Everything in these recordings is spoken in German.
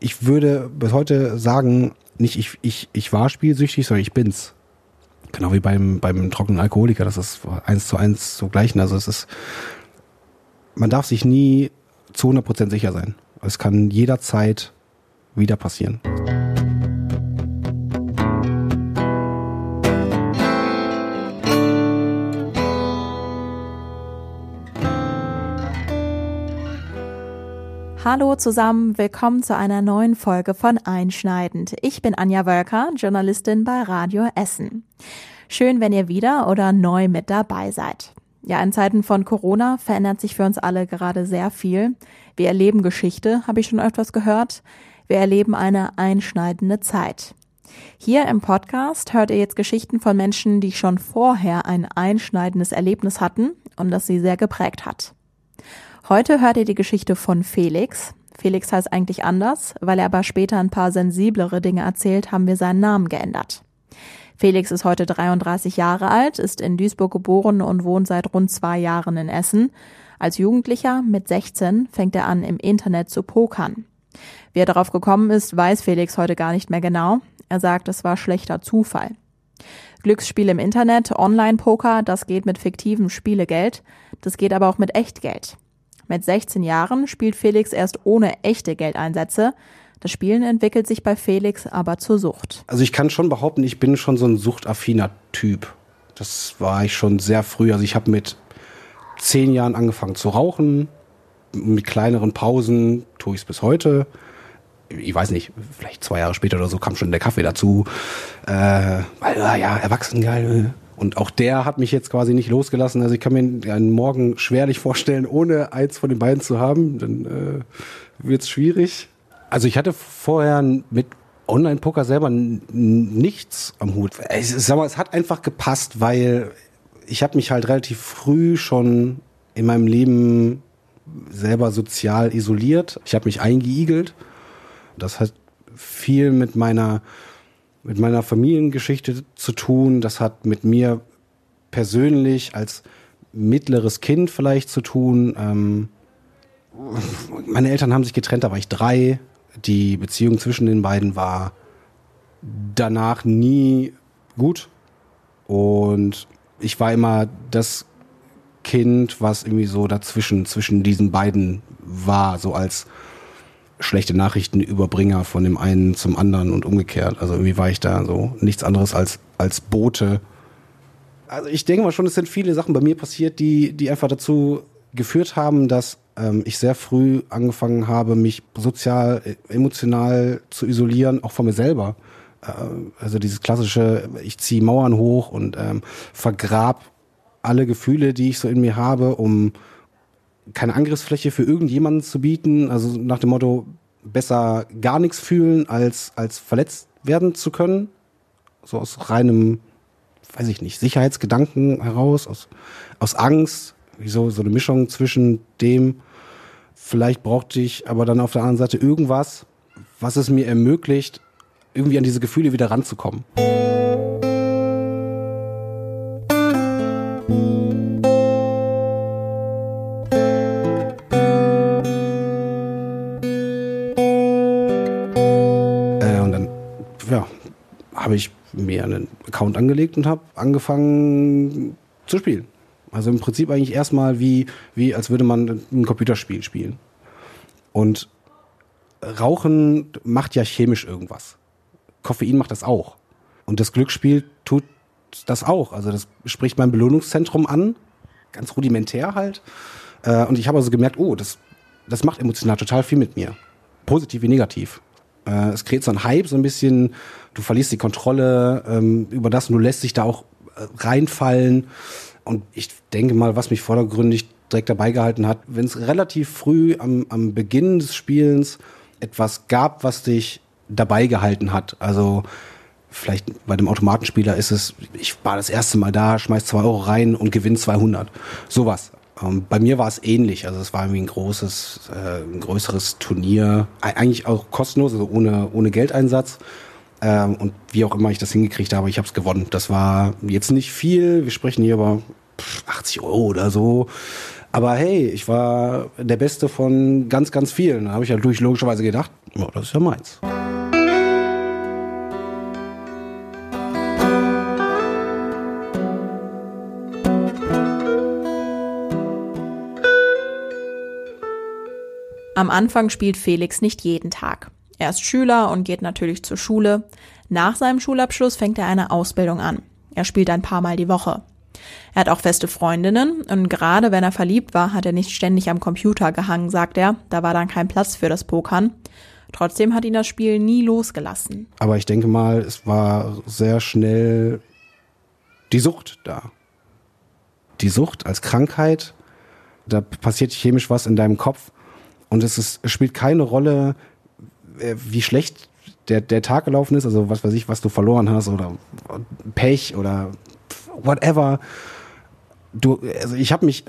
ich würde bis heute sagen, nicht ich, ich, ich war spielsüchtig, sondern ich bin's. Genau wie beim, beim trockenen Alkoholiker, das ist eins zu eins zu gleichen. Also es ist, man darf sich nie zu 100% sicher sein. Es kann jederzeit wieder passieren. Hallo zusammen, willkommen zu einer neuen Folge von Einschneidend. Ich bin Anja Wölker, Journalistin bei Radio Essen. Schön, wenn ihr wieder oder neu mit dabei seid. Ja, in Zeiten von Corona verändert sich für uns alle gerade sehr viel. Wir erleben Geschichte, habe ich schon öfters gehört. Wir erleben eine einschneidende Zeit. Hier im Podcast hört ihr jetzt Geschichten von Menschen, die schon vorher ein einschneidendes Erlebnis hatten und das sie sehr geprägt hat. Heute hört ihr die Geschichte von Felix. Felix heißt eigentlich anders, weil er aber später ein paar sensiblere Dinge erzählt, haben wir seinen Namen geändert. Felix ist heute 33 Jahre alt, ist in Duisburg geboren und wohnt seit rund zwei Jahren in Essen. Als Jugendlicher mit 16 fängt er an, im Internet zu pokern. Wie er darauf gekommen ist, weiß Felix heute gar nicht mehr genau. Er sagt, es war schlechter Zufall. Glücksspiel im Internet, Online-Poker, das geht mit fiktivem Spielegeld, das geht aber auch mit Echtgeld. Mit 16 Jahren spielt Felix erst ohne echte Geldeinsätze. Das Spielen entwickelt sich bei Felix aber zur Sucht. Also ich kann schon behaupten, ich bin schon so ein suchtaffiner Typ. Das war ich schon sehr früh. Also ich habe mit zehn Jahren angefangen zu rauchen. Mit kleineren Pausen tue ich es bis heute. Ich weiß nicht, vielleicht zwei Jahre später oder so kam schon der Kaffee dazu. Äh, weil, ja, erwachsen geil. Und auch der hat mich jetzt quasi nicht losgelassen. Also ich kann mir einen Morgen schwerlich vorstellen, ohne eins von den beiden zu haben. Dann äh, wird es schwierig. Also ich hatte vorher mit Online-Poker selber nichts am Hut. Ich sag mal, es hat einfach gepasst, weil ich habe mich halt relativ früh schon in meinem Leben selber sozial isoliert. Ich habe mich eingeigelt. Das hat viel mit meiner mit meiner Familiengeschichte zu tun. Das hat mit mir persönlich als mittleres Kind vielleicht zu tun. Ähm, meine Eltern haben sich getrennt, da war ich drei. Die Beziehung zwischen den beiden war danach nie gut. Und ich war immer das Kind, was irgendwie so dazwischen, zwischen diesen beiden war, so als schlechte Nachrichtenüberbringer von dem einen zum anderen und umgekehrt. Also irgendwie war ich da so nichts anderes als, als Bote. Also ich denke mal schon, es sind viele Sachen bei mir passiert, die, die einfach dazu geführt haben, dass ähm, ich sehr früh angefangen habe, mich sozial, emotional zu isolieren, auch von mir selber. Äh, also dieses klassische, ich ziehe Mauern hoch und ähm, vergrab alle Gefühle, die ich so in mir habe, um keine Angriffsfläche für irgendjemanden zu bieten. Also nach dem Motto, besser gar nichts fühlen, als, als verletzt werden zu können. So aus reinem, weiß ich nicht, Sicherheitsgedanken heraus, aus, aus Angst. Wieso so eine Mischung zwischen dem, vielleicht brauchte ich aber dann auf der anderen Seite irgendwas, was es mir ermöglicht, irgendwie an diese Gefühle wieder ranzukommen. Account angelegt und habe angefangen zu spielen. Also im Prinzip eigentlich erstmal wie, wie als würde man ein Computerspiel spielen. Und Rauchen macht ja chemisch irgendwas. Koffein macht das auch. Und das Glücksspiel tut das auch. Also das spricht mein Belohnungszentrum an, ganz rudimentär halt. Äh, und ich habe also gemerkt, oh, das, das macht emotional total viel mit mir. Positiv wie negativ. Äh, es kreiert so einen Hype, so ein bisschen, du verlierst die Kontrolle ähm, über das und du lässt dich da auch äh, reinfallen. Und ich denke mal, was mich vordergründig direkt dabei gehalten hat, wenn es relativ früh am, am Beginn des Spielens etwas gab, was dich dabei gehalten hat. Also vielleicht bei dem Automatenspieler ist es, ich war das erste Mal da, schmeiß zwei Euro rein und gewinn 200. Sowas. Ähm, bei mir war es ähnlich. Also es war irgendwie ein großes, äh, ein größeres Turnier, eigentlich auch kostenlos, also ohne, ohne Geldeinsatz. Ähm, und wie auch immer ich das hingekriegt habe, ich habe es gewonnen. Das war jetzt nicht viel. Wir sprechen hier über 80 Euro oder so. Aber hey, ich war der Beste von ganz, ganz vielen. Da habe ich natürlich logischerweise gedacht, oh, das ist ja meins. Am Anfang spielt Felix nicht jeden Tag. Er ist Schüler und geht natürlich zur Schule. Nach seinem Schulabschluss fängt er eine Ausbildung an. Er spielt ein paar Mal die Woche. Er hat auch feste Freundinnen und gerade wenn er verliebt war, hat er nicht ständig am Computer gehangen, sagt er. Da war dann kein Platz für das Pokern. Trotzdem hat ihn das Spiel nie losgelassen. Aber ich denke mal, es war sehr schnell die Sucht da. Die Sucht als Krankheit, da passiert chemisch was in deinem Kopf und es, ist, spielt keine Rolle, äh, wie schlecht der, der Tag gelaufen ist, also was weiß ich, was du verloren hast oder Pech oder whatever. Du, also ich habe mich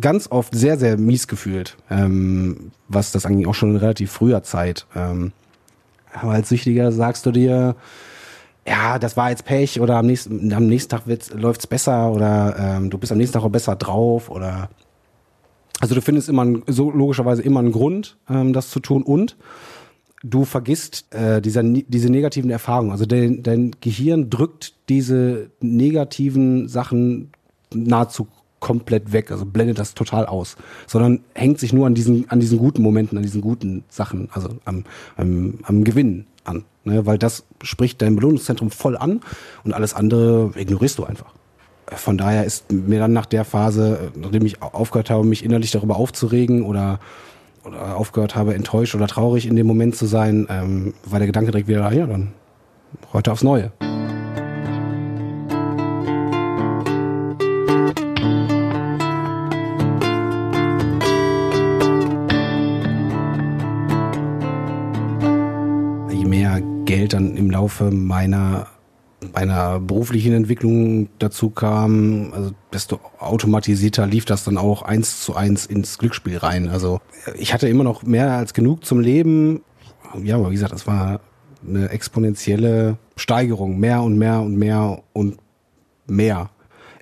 ganz oft sehr, sehr mies gefühlt, ähm, was das eigentlich auch schon in relativ früher Zeit. Ähm, aber als Süchtiger sagst du dir, ja, das war jetzt Pech oder am nächsten, am nächsten Tag läuft es besser oder ähm, du bist am nächsten Tag auch besser drauf oder also du findest immer so logischerweise immer einen Grund, ähm, das zu tun und du vergisst äh, dieser, diese negativen Erfahrungen. Also dein, dein Gehirn drückt diese negativen Sachen nahezu komplett weg, also blendet das total aus, sondern hängt sich nur an diesen, an diesen guten Momenten, an diesen guten Sachen, also am, am, am Gewinn an. Ne? Weil das spricht dein Belohnungszentrum voll an und alles andere ignorierst du einfach von daher ist mir dann nach der Phase, nachdem ich aufgehört habe, mich innerlich darüber aufzuregen oder, oder aufgehört habe, enttäuscht oder traurig in dem Moment zu sein, ähm, war der Gedanke direkt wieder, ja, dann heute aufs Neue. Je mehr Geld dann im Laufe meiner einer beruflichen Entwicklung dazu kam, also desto automatisierter lief das dann auch eins zu eins ins Glücksspiel rein. Also ich hatte immer noch mehr als genug zum Leben. Ja, aber wie gesagt, das war eine exponentielle Steigerung, mehr und mehr und mehr und mehr.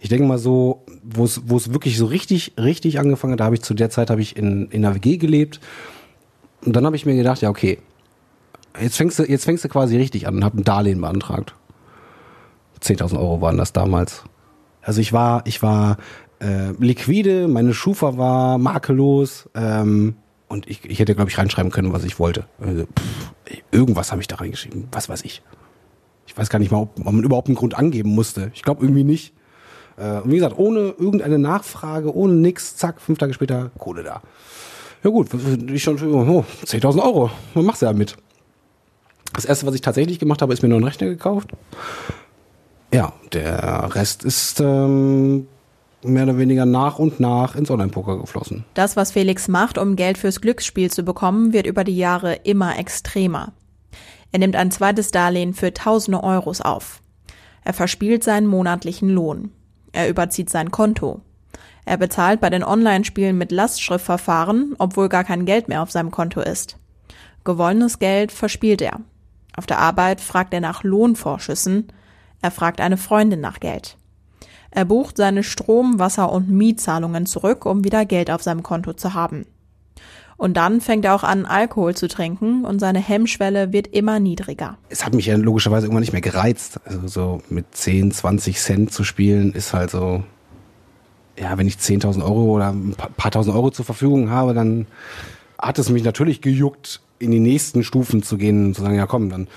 Ich denke mal so, wo es wo es wirklich so richtig richtig angefangen hat, da habe ich zu der Zeit habe ich in in einer WG gelebt und dann habe ich mir gedacht, ja okay, jetzt fängst du jetzt fängst du quasi richtig an und habe ein Darlehen beantragt. 10.000 Euro waren das damals. Also ich war, ich war äh, liquide, meine Schufa war makellos ähm, und ich, ich hätte, glaube ich, reinschreiben können, was ich wollte. Also, pff, irgendwas habe ich da reingeschrieben, was weiß ich. Ich weiß gar nicht mal, ob, ob man überhaupt einen Grund angeben musste. Ich glaube irgendwie nicht. Äh, und wie gesagt, ohne irgendeine Nachfrage, ohne nix, zack, fünf Tage später Kohle da. Ja gut, ich schon, oh, 10.000 Euro, was machst du damit? Das erste, was ich tatsächlich gemacht habe, ist mir noch einen Rechner gekauft ja, der Rest ist ähm, mehr oder weniger nach und nach ins Online-Poker geflossen. Das, was Felix macht, um Geld fürs Glücksspiel zu bekommen, wird über die Jahre immer extremer. Er nimmt ein zweites Darlehen für tausende Euros auf. Er verspielt seinen monatlichen Lohn. Er überzieht sein Konto. Er bezahlt bei den Online-Spielen mit Lastschriftverfahren, obwohl gar kein Geld mehr auf seinem Konto ist. Gewonnenes Geld verspielt er. Auf der Arbeit fragt er nach Lohnvorschüssen, er fragt eine Freundin nach Geld. Er bucht seine Strom-, Wasser- und Mietzahlungen zurück, um wieder Geld auf seinem Konto zu haben. Und dann fängt er auch an, Alkohol zu trinken und seine Hemmschwelle wird immer niedriger. Es hat mich ja logischerweise irgendwann nicht mehr gereizt. Also so mit 10, 20 Cent zu spielen ist halt so, ja, wenn ich 10.000 Euro oder ein paar tausend Euro zur Verfügung habe, dann hat es mich natürlich gejuckt, in die nächsten Stufen zu gehen und zu sagen, ja komm, dann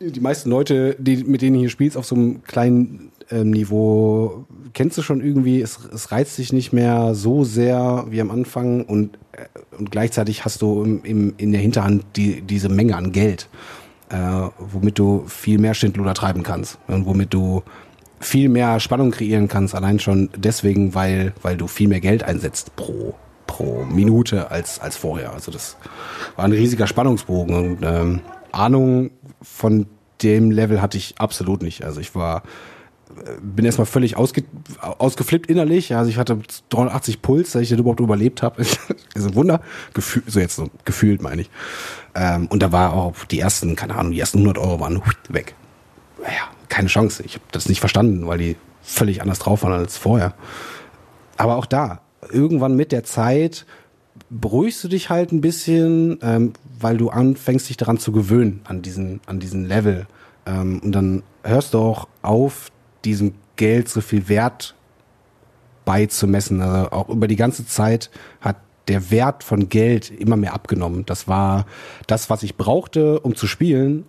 die meisten Leute, die, mit denen du hier spielst, auf so einem kleinen ähm, Niveau, kennst du schon irgendwie, es, es reizt dich nicht mehr so sehr wie am Anfang und, äh, und gleichzeitig hast du im, im, in der Hinterhand die, diese Menge an Geld, äh, womit du viel mehr Schindluder treiben kannst und womit du viel mehr Spannung kreieren kannst, allein schon deswegen, weil, weil du viel mehr Geld einsetzt pro, pro Minute als, als vorher. Also das war ein riesiger Spannungsbogen und ähm, Ahnung von dem Level hatte ich absolut nicht. Also ich war, bin erstmal völlig ausge, ausgeflippt innerlich. Also ich hatte 380 Puls, dass ich das überhaupt überlebt habe. ist ein Wunder. Gefühl, so jetzt so gefühlt meine ich. Ähm, und da war auch die ersten, keine Ahnung, die ersten 100 Euro waren weg. Ja, keine Chance. Ich habe das nicht verstanden, weil die völlig anders drauf waren als vorher. Aber auch da, irgendwann mit der Zeit beruhigst du dich halt ein bisschen, ähm, weil du anfängst, dich daran zu gewöhnen, an diesen, an diesen Level. Ähm, und dann hörst du auch auf, diesem Geld so viel Wert beizumessen. Also auch über die ganze Zeit hat der Wert von Geld immer mehr abgenommen. Das war das, was ich brauchte, um zu spielen.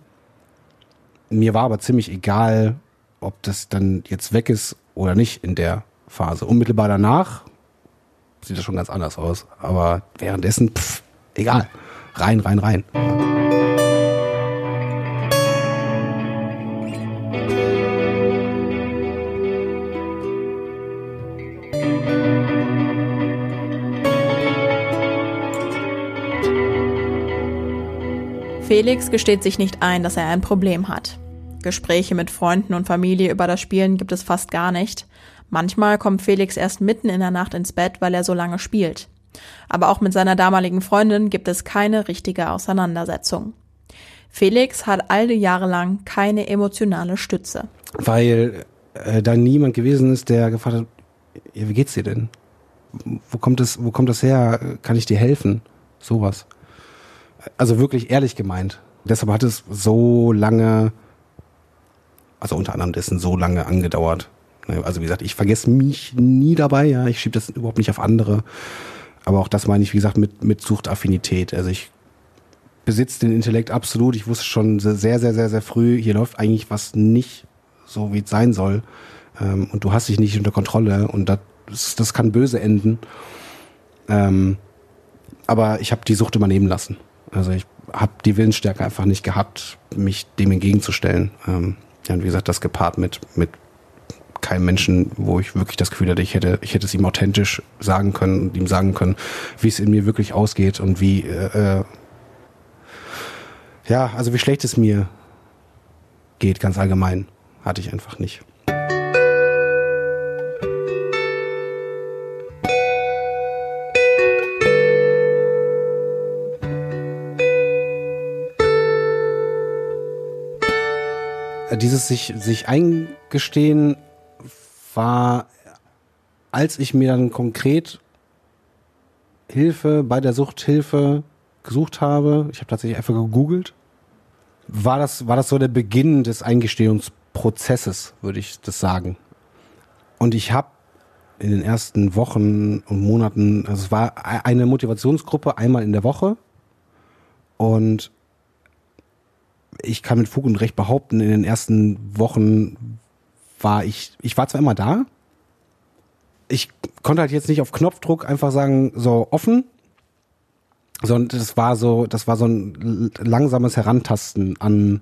Mir war aber ziemlich egal, ob das dann jetzt weg ist oder nicht in der Phase. Unmittelbar danach sieht das schon ganz anders aus. Aber währenddessen, pff, egal. Rein, rein, rein. Felix gesteht sich nicht ein, dass er ein Problem hat. Gespräche mit Freunden und Familie über das Spielen gibt es fast gar nicht. Manchmal kommt Felix erst mitten in der Nacht ins Bett, weil er so lange spielt. Aber auch mit seiner damaligen Freundin gibt es keine richtige Auseinandersetzung. Felix hat all die Jahre lang keine emotionale Stütze. Weil äh, da niemand gewesen ist, der gefragt hat, ja, wie geht's dir denn? Wo kommt das, wo kommt das her? Kann ich dir helfen? Sowas. Also wirklich ehrlich gemeint. Deshalb hat es so lange, also unter anderem dessen so lange angedauert. Also wie gesagt, ich vergesse mich nie dabei, ja, ich schiebe das überhaupt nicht auf andere. Aber auch das meine ich, wie gesagt, mit, mit Suchtaffinität. Also ich besitze den Intellekt absolut. Ich wusste schon sehr, sehr, sehr, sehr früh, hier läuft eigentlich was nicht so, wie es sein soll. Ähm, und du hast dich nicht unter Kontrolle und das, das kann böse enden. Ähm, aber ich habe die Sucht übernehmen lassen. Also ich habe die Willensstärke einfach nicht gehabt, mich dem entgegenzustellen. Ähm, und wie gesagt, das gepaart mit, mit keinem Menschen, wo ich wirklich das Gefühl hatte, ich hätte, ich hätte es ihm authentisch sagen können und ihm sagen können, wie es in mir wirklich ausgeht und wie, äh, äh, ja, also wie schlecht es mir geht, ganz allgemein, hatte ich einfach nicht. Dieses sich, sich eingestehen, war, als ich mir dann konkret Hilfe bei der Suchthilfe gesucht habe, ich habe tatsächlich einfach gegoogelt, war das, war das so der Beginn des Eingestehungsprozesses, würde ich das sagen. Und ich habe in den ersten Wochen und Monaten, also es war e-, eine Motivationsgruppe einmal in der Woche und ich kann mit Fug und Recht behaupten, in den ersten Wochen war ich, ich war zwar immer da, ich konnte halt jetzt nicht auf Knopfdruck einfach sagen, so offen, sondern das war so, das war so ein langsames Herantasten an,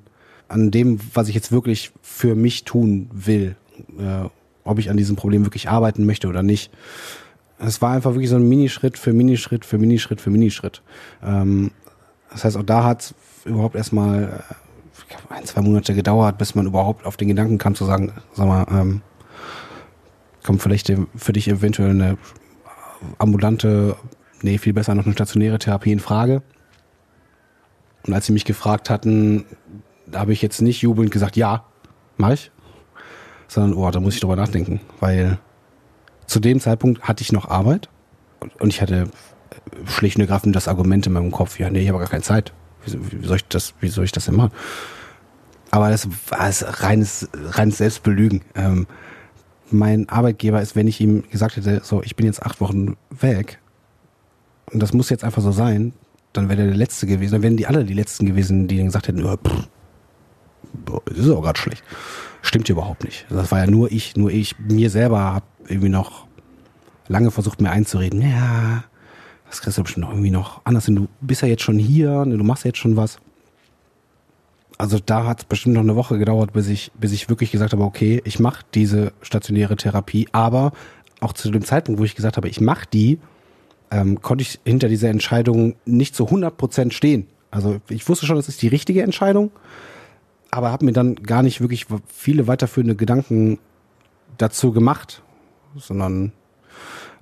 an dem, was ich jetzt wirklich für mich tun will, äh, ob ich an diesem Problem wirklich arbeiten möchte oder nicht. Es war einfach wirklich so ein Minischritt für Minischritt für Minischritt für Minischritt. Ähm, das heißt, auch da hat es überhaupt erstmal ein, zwei Monate gedauert, bis man überhaupt auf den Gedanken kam zu sagen, sag mal, ähm, kommt vielleicht für dich eventuell eine ambulante, nee, viel besser noch eine stationäre Therapie in Frage. Und als sie mich gefragt hatten, da habe ich jetzt nicht jubelnd gesagt, ja, mach ich, sondern, oh, da muss ich drüber nachdenken, weil zu dem Zeitpunkt hatte ich noch Arbeit und ich hatte schlicht und ergreifend das Argument in meinem Kopf, ja, nee, ich habe gar keine Zeit. Wie, soll ich das, wie soll ich das denn machen? Aber das war es reines, reines Selbstbelügen. Ähm, mein Arbeitgeber ist, wenn ich ihm gesagt hätte, so, ich bin jetzt acht Wochen weg und das muss jetzt einfach so sein, dann wäre der der Letzte gewesen, dann wären die alle die Letzten gewesen, die dann gesagt hätten, pff, das ist auch gerade schlecht. Stimmt überhaupt nicht. Das war ja nur ich, nur ich. Mir selber habe irgendwie noch lange versucht, mir einzureden, ja, das kriegst du bestimmt noch irgendwie noch anders hin. Du bist ja jetzt schon hier, ne, du machst ja jetzt schon was also da hat es bestimmt noch eine Woche gedauert, bis ich, bis ich wirklich gesagt habe, okay, ich mache diese stationäre Therapie, aber auch zu dem Zeitpunkt, wo ich gesagt habe, ich mache die, ähm, konnte ich hinter dieser Entscheidung nicht zu 100 Prozent stehen. Also ich wusste schon, das ist die richtige Entscheidung, aber habe mir dann gar nicht wirklich viele weiterführende Gedanken dazu gemacht, sondern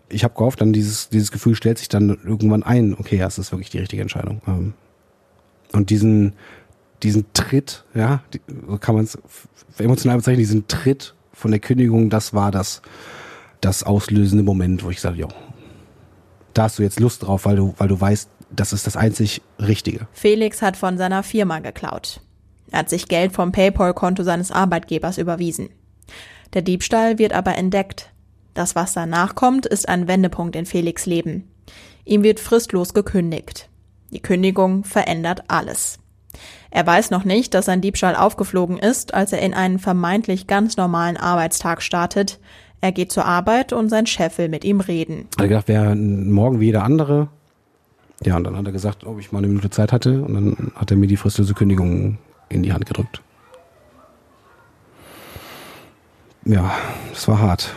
ich habe gehofft, dann dieses, dieses Gefühl stellt sich dann irgendwann ein, okay, ja, es ist wirklich die richtige Entscheidung. Ähm, und diesen, diesen Tritt, ja, so kann man es emotional bezeichnen, diesen Tritt von der Kündigung, das war das, das auslösende Moment, wo ich sage, ja, da hast du jetzt Lust drauf, weil du, weil du weißt, das ist das einzig Richtige. Felix hat von seiner Firma geklaut. Er hat sich Geld vom PayPal-Konto seines Arbeitgebers überwiesen. Der Diebstahl wird aber entdeckt. Das, was danach kommt, ist ein Wendepunkt in Felix Leben. Ihm wird fristlos gekündigt. Die Kündigung verändert alles. Er weiß noch nicht, dass sein Diebstahl aufgeflogen ist, als er in einen vermeintlich ganz normalen Arbeitstag startet. Er geht zur Arbeit und sein Chef will mit ihm reden. Er hat gedacht, wäre morgen wie jeder andere. Ja, und dann hat er gesagt, ob ich mal eine Minute Zeit hatte. Und dann hat er mir die fristlose Kündigung in die Hand gedrückt. Ja, das war hart.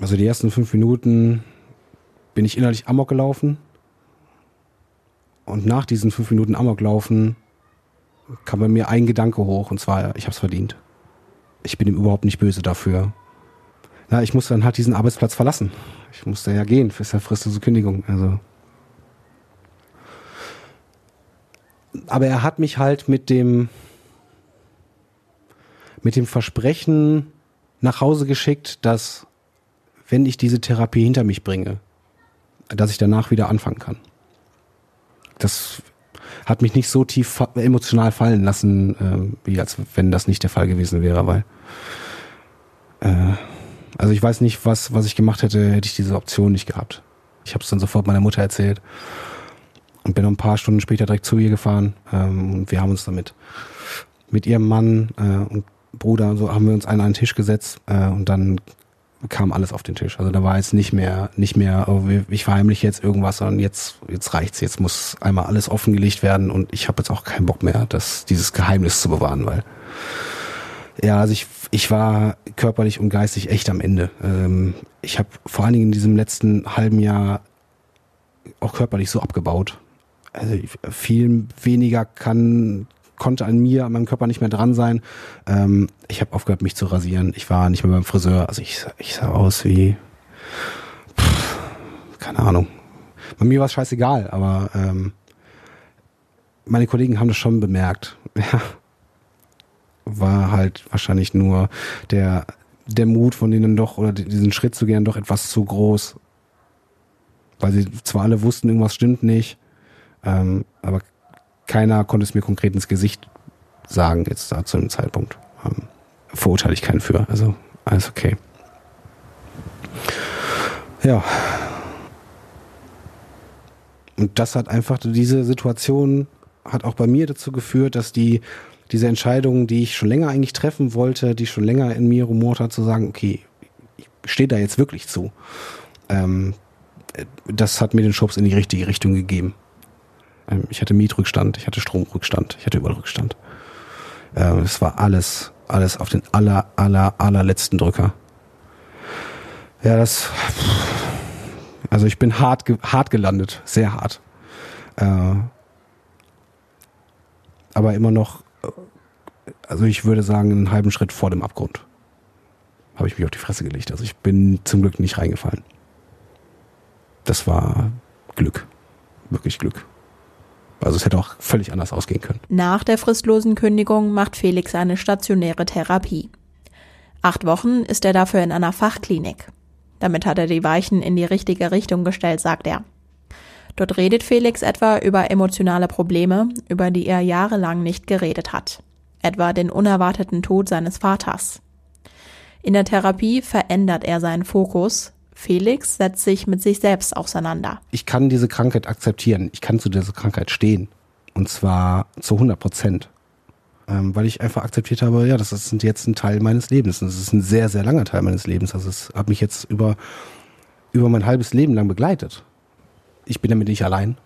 Also die ersten fünf Minuten bin ich innerlich Amok gelaufen. Und nach diesen fünf Minuten Amok laufen kam bei mir ein Gedanke hoch und zwar, ich habe es verdient. Ich bin ihm überhaupt nicht böse dafür. Na, ich musste dann halt diesen Arbeitsplatz verlassen. Ich musste ja gehen, für ja fristlose Kündigung. Also. Aber er hat mich halt mit dem mit dem Versprechen nach Hause geschickt, dass wenn ich diese Therapie hinter mich bringe, dass ich danach wieder anfangen kann. Das hat mich nicht so tief emotional fallen lassen, äh, wie als wenn das nicht der Fall gewesen wäre, weil äh, also ich weiß nicht, was was ich gemacht hätte, hätte ich diese Option nicht gehabt. Ich habe es dann sofort meiner Mutter erzählt und bin noch ein paar Stunden später direkt zu ihr gefahren ähm, und wir haben uns damit mit ihrem Mann äh, und Bruder so haben wir uns an einen Tisch gesetzt äh, und dann kam alles auf den Tisch. Also da war jetzt nicht mehr, nicht mehr, oh, ich verheimliche jetzt irgendwas, sondern jetzt, jetzt reicht's, jetzt muss einmal alles offengelegt werden und ich habe jetzt auch keinen Bock mehr, das, dieses Geheimnis zu bewahren, weil ja, also ich, ich war körperlich und geistig echt am Ende. Ähm, ich habe vor allen Dingen in diesem letzten halben Jahr auch körperlich so abgebaut. Also viel weniger kann konnte an mir, an meinem Körper nicht mehr dran sein. Ähm, ich habe aufgehört, mich zu rasieren. Ich war nicht mehr beim Friseur. Also ich, ich sah aus wie, pff, keine Ahnung. Bei mir war es scheißegal, aber ähm, meine Kollegen haben das schon bemerkt. Ja. War halt wahrscheinlich nur der, der Mut von denen doch, oder diesen Schritt zu gehen, doch etwas zu groß. Weil sie zwar alle wussten, irgendwas stimmt nicht, ähm, aber keiner konnte es mir konkret ins Gesicht sagen, jetzt da zu einem Zeitpunkt. Ähm, verurteile ich keinen für. Also alles okay. Ja. Und das hat einfach, diese Situation hat auch bei mir dazu geführt, dass die, diese Entscheidung, die ich schon länger eigentlich treffen wollte, die schon länger in mir rumort hat, zu sagen, okay, ich stehe da jetzt wirklich zu. Ähm, das hat mir den Schubs in die richtige Richtung gegeben. Ähm, ich hatte Mietrückstand, ich hatte Stromrückstand, ich hatte überall Rückstand. Ähm, es war alles, alles auf den aller, aller, allerletzten Drücker. Ja, das, also ich bin hart, hart gelandet, sehr hart. Äh, aber immer noch, also ich würde sagen, einen halben Schritt vor dem Abgrund habe ich mich auf die Fresse gelegt. Also ich bin zum Glück nicht reingefallen. Das war Glück, wirklich Glück. Also es hätte auch völlig anders ausgehen können. Nach der fristlosen Kündigung macht Felix eine stationäre Therapie. Acht Wochen ist er dafür in einer Fachklinik. Damit hat er die Weichen in die richtige Richtung gestellt, sagt er. Dort redet Felix etwa über emotionale Probleme, über die er jahrelang nicht geredet hat. Etwa den unerwarteten Tod seines Vaters. In der Therapie verändert er seinen Fokus, Felix setzt sich mit sich selbst auseinander. Ich kann diese Krankheit akzeptieren. Ich kann zu dieser Krankheit stehen. Und zwar zu 100 Prozent. Ähm, weil ich einfach akzeptiert habe, ja, das ist jetzt ein Teil meines Lebens. Das ist ein sehr, sehr langer Teil meines Lebens. Also es hat mich jetzt über, über mein halbes Leben lang begleitet. Ich bin damit nicht allein.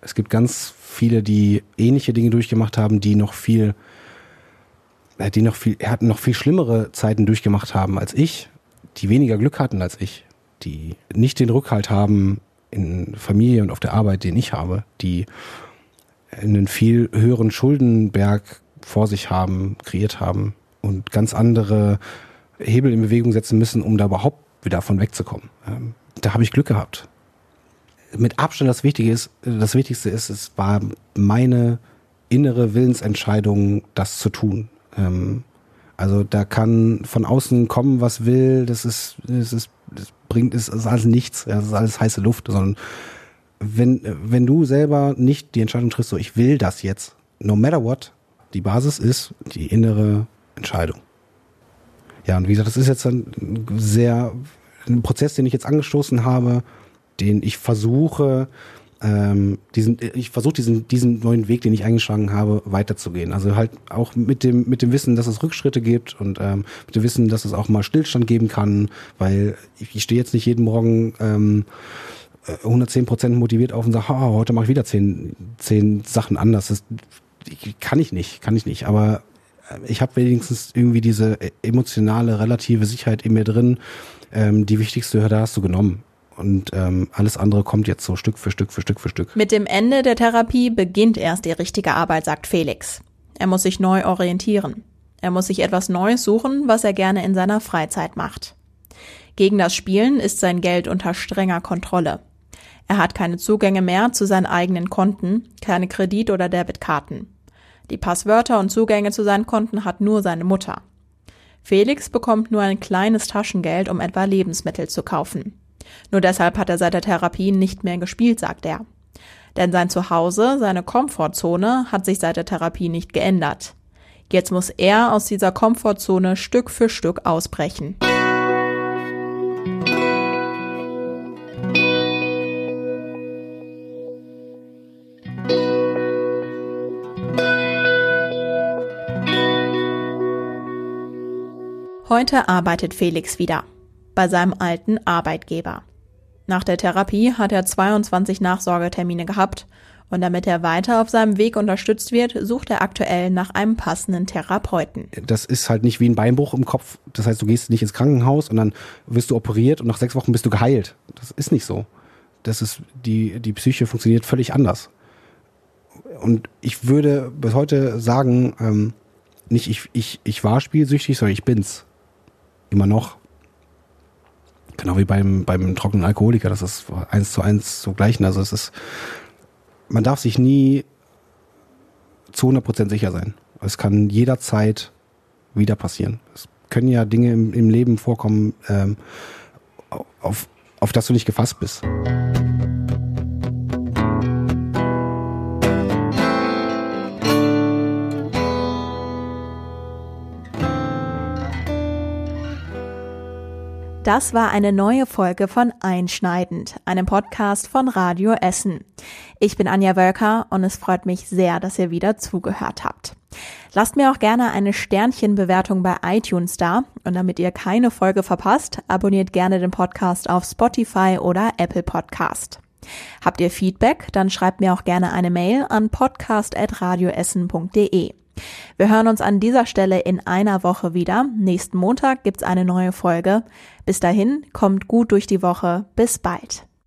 Es gibt ganz viele, die ähnliche Dinge durchgemacht haben, die noch viel, äh, die noch viel, er hat noch viel schlimmere Zeiten durchgemacht haben als ich, die weniger Glück hatten als ich die nicht den Rückhalt haben in Familie und auf der Arbeit, den ich habe, die einen viel höheren Schuldenberg vor sich haben, kreiert haben und ganz andere Hebel in Bewegung setzen müssen, um da überhaupt wieder davon wegzukommen. Ähm, da habe ich Glück gehabt. Mit Abstand das Wichtige ist, das Wichtigste ist, es war meine innere Willensentscheidung, das zu tun. Ähm, Also da kann von außen kommen, was will, das ist, das ist, das bringt, ist, ist alles nichts, das ist alles heiße Luft, sondern wenn, wenn du selber nicht die Entscheidung triffst, so ich will das jetzt, no matter what, die Basis ist die innere Entscheidung. Ja, und wie gesagt, das ist jetzt ein sehr, ein Prozess, den ich jetzt angestoßen habe, den ich versuche, ähm, diesen, ich versuche diesen, diesen neuen Weg, den ich eingeschlagen habe, weiterzugehen. Also halt auch mit dem, mit dem Wissen, dass es Rückschritte gibt und ähm, mit dem Wissen, dass es auch mal Stillstand geben kann, weil ich, ich stehe jetzt nicht jeden Morgen ähm, 110 Prozent motiviert auf und sage, oh, heute mache ich wieder zehn, zehn Sachen anders. Das kann ich nicht, kann ich nicht. Aber ich habe wenigstens irgendwie diese emotionale, relative Sicherheit in mir drin. Ähm, die wichtigste Hürde hast du genommen. Und ähm, alles andere kommt jetzt so Stück für Stück für Stück für Stück. Mit dem Ende der Therapie beginnt erst die richtige Arbeit, sagt Felix. Er muss sich neu orientieren. Er muss sich etwas Neues suchen, was er gerne in seiner Freizeit macht. Gegen das Spielen ist sein Geld unter strenger Kontrolle. Er hat keine Zugänge mehr zu seinen eigenen Konten, keine Kredit- oder Debitkarten. Die Passwörter und Zugänge zu seinen Konten hat nur seine Mutter. Felix bekommt nur ein kleines Taschengeld, um etwa Lebensmittel zu kaufen. Nur deshalb hat er seit der Therapie nicht mehr gespielt, sagt er. Denn sein Zuhause, seine Komfortzone, hat sich seit der Therapie nicht geändert. Jetzt muss er aus dieser Komfortzone Stück für Stück ausbrechen. Heute arbeitet Felix wieder bei seinem alten Arbeitgeber. Nach der Therapie hat er 22 Nachsorgetermine gehabt und damit er weiter auf seinem Weg unterstützt wird, sucht er aktuell nach einem passenden Therapeuten. Das ist halt nicht wie ein Beinbruch im Kopf. Das heißt, du gehst nicht ins Krankenhaus und dann wirst du operiert und nach sechs Wochen bist du geheilt. Das ist nicht so. Das ist, die, die Psyche funktioniert völlig anders. Und ich würde bis heute sagen, ähm, nicht ich, ich, ich war spielsüchtig, sondern ich bin's immer noch. Genau wie beim, beim trockenen Alkoholiker, das ist eins zu eins zu gleichen. Also es ist, man darf sich nie zu 100% sicher sein. Es kann jederzeit wieder passieren. Es können ja Dinge im, im Leben vorkommen, ähm, auf, auf das du nicht gefasst bist. Das war eine neue Folge von Einschneidend, einem Podcast von Radio Essen. Ich bin Anja Wölker und es freut mich sehr, dass ihr wieder zugehört habt. Lasst mir auch gerne eine Sternchenbewertung bei iTunes da und damit ihr keine Folge verpasst, abonniert gerne den Podcast auf Spotify oder Apple Podcast. Habt ihr Feedback, dann schreibt mir auch gerne eine Mail an podcast.radioessen.de. Wir hören uns an dieser Stelle in einer Woche wieder. Nächsten Montag gibt's eine neue Folge. Bis dahin, kommt gut durch die Woche. Bis bald.